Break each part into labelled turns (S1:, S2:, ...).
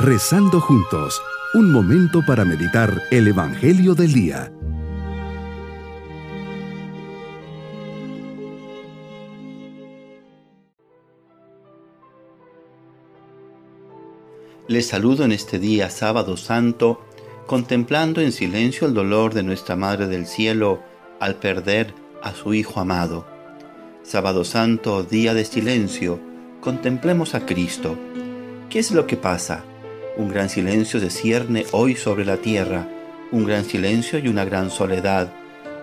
S1: Rezando juntos, un momento para meditar el Evangelio del Día.
S2: Les saludo en este día sábado santo, contemplando en silencio el dolor de nuestra Madre del Cielo al perder a su Hijo amado. Sábado santo, día de silencio, contemplemos a Cristo. ¿Qué es lo que pasa? Un gran silencio se cierne hoy sobre la tierra, un gran silencio y una gran soledad,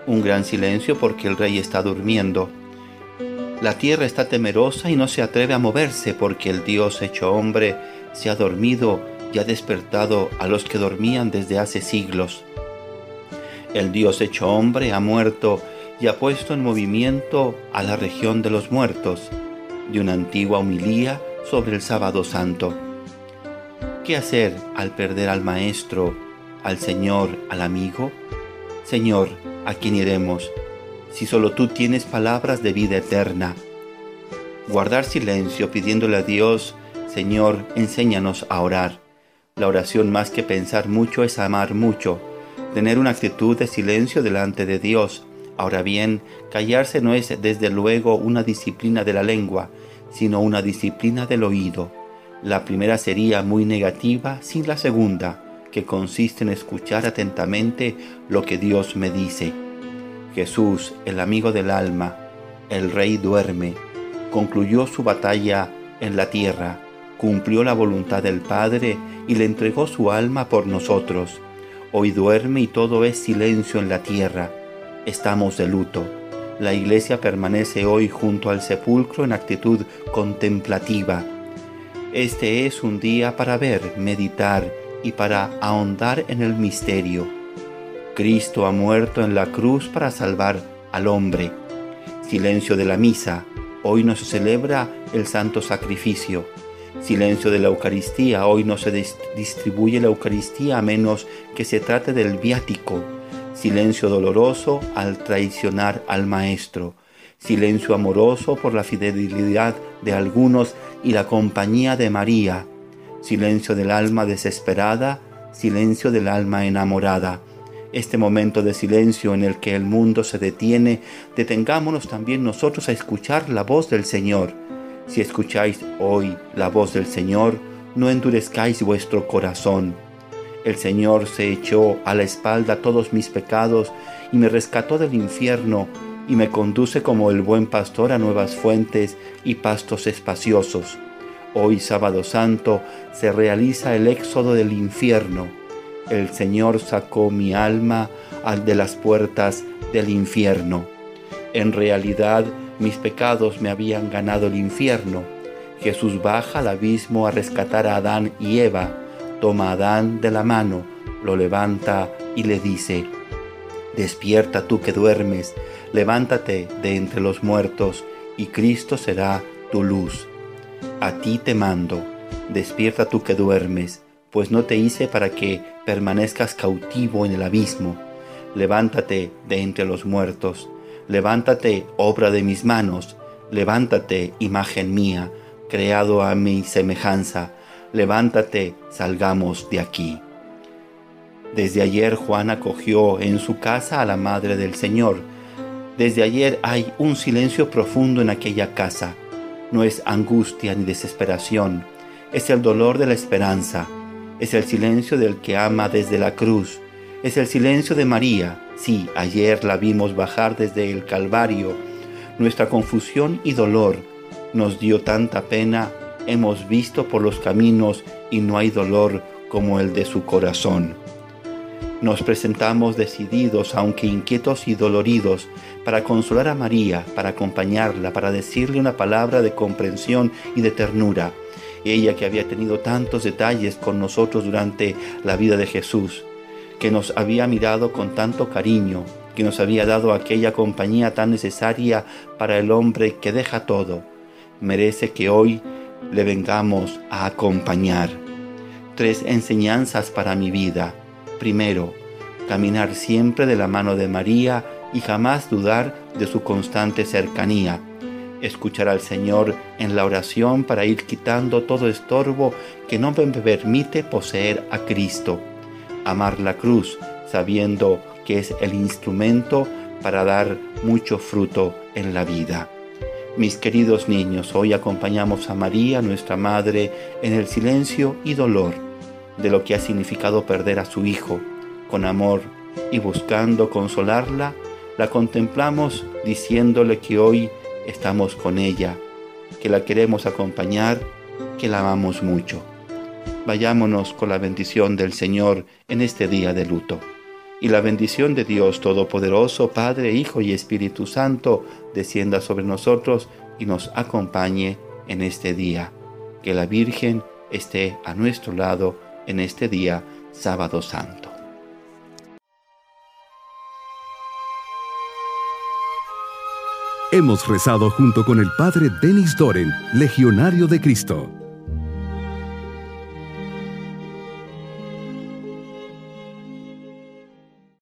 S2: un gran silencio porque el rey está durmiendo. La tierra está temerosa y no se atreve a moverse porque el Dios hecho hombre se ha dormido y ha despertado a los que dormían desde hace siglos. El Dios hecho hombre ha muerto y ha puesto en movimiento a la región de los muertos, de una antigua humilía sobre el sábado santo. ¿Qué hacer al perder al Maestro, al Señor, al amigo? Señor, ¿a quién iremos? Si solo tú tienes palabras de vida eterna. Guardar silencio pidiéndole a Dios, Señor, enséñanos a orar. La oración más que pensar mucho es amar mucho, tener una actitud de silencio delante de Dios. Ahora bien, callarse no es desde luego una disciplina de la lengua, sino una disciplina del oído. La primera sería muy negativa sin la segunda, que consiste en escuchar atentamente lo que Dios me dice. Jesús, el amigo del alma, el rey duerme, concluyó su batalla en la tierra, cumplió la voluntad del Padre y le entregó su alma por nosotros. Hoy duerme y todo es silencio en la tierra. Estamos de luto. La iglesia permanece hoy junto al sepulcro en actitud contemplativa. Este es un día para ver, meditar y para ahondar en el misterio. Cristo ha muerto en la cruz para salvar al hombre. Silencio de la misa. Hoy no se celebra el santo sacrificio Silencio de la Eucaristía. Hoy no se distribuye la Eucaristía a menos que se trate del viático. Silencio doloroso al traicionar al Maestro. Silencio amoroso por la fidelidad de algunos y la compañía de María. Silencio del alma desesperada. Silencio del alma enamorada este momento de silencio en el que el mundo se detiene, detengámonos también nosotros a escuchar la voz del Señor si escucháis hoy la voz del Señor, no endurezcáis vuestro corazón. El Señor se echó a la espalda todos mis pecados y me rescató del infierno y me conduce como el buen pastor a nuevas fuentes y pastos espaciosos. Hoy sábado santo se realiza el éxodo del infierno. El Señor sacó mi alma al de las puertas del infierno. En realidad, mis pecados me habían ganado el infierno. Jesús baja al abismo a rescatar a Adán y Eva, toma a Adán de la mano, lo levanta y le dice, Despierta tú que duermes, levántate de entre los muertos, y Cristo será tu luz. A ti te mando, despierta tú que duermes, pues no te hice para que permanezcas cautivo en el abismo. Levántate de entre los muertos, Levántate, obra de mis manos, levántate, imagen mía, creado a mi semejanza, levántate, salgamos de aquí. Desde ayer Juan acogió en su casa a la Madre del Señor. Desde ayer hay un silencio profundo en aquella casa. No es angustia ni desesperación, es el dolor de la esperanza, es el silencio del que ama desde la cruz, es el silencio de María. Sí, ayer la vimos bajar desde el Calvario. Nuestra confusión y dolor nos dio tanta pena. Hemos visto por los caminos y no hay dolor como el de su corazón. Nos presentamos decididos, aunque inquietos y doloridos, para consolar a María, para acompañarla, para decirle una palabra de comprensión y de ternura. Ella que había tenido tantos detalles con nosotros durante la vida de Jesús que nos había mirado con tanto cariño, que nos había dado aquella compañía tan necesaria para el hombre que deja todo, merece que hoy le vengamos a acompañar. Tres enseñanzas para mi vida. Primero, caminar siempre de la mano de María y jamás dudar de su constante cercanía. escuchar al Señor en la oración para ir quitando todo estorbo que no me permite poseer a Cristo. Amar la cruz sabiendo que es el instrumento para dar mucho fruto en la vida. Mis queridos niños, hoy acompañamos a María, nuestra Madre, en el silencio y dolor de lo que ha significado perder a su Hijo. Con amor y buscando consolarla, la contemplamos diciéndole que hoy estamos con ella, que la queremos acompañar, que la amamos mucho. Vayámonos con la bendición del Señor en este día de luto. Y la bendición de Dios Todopoderoso, Padre, Hijo y Espíritu Santo, descienda sobre nosotros y nos acompañe en este día. Que la Virgen esté a nuestro lado en este día, sábado santo.
S1: Hemos rezado junto con el Padre Denis Doren, Legionario de Cristo.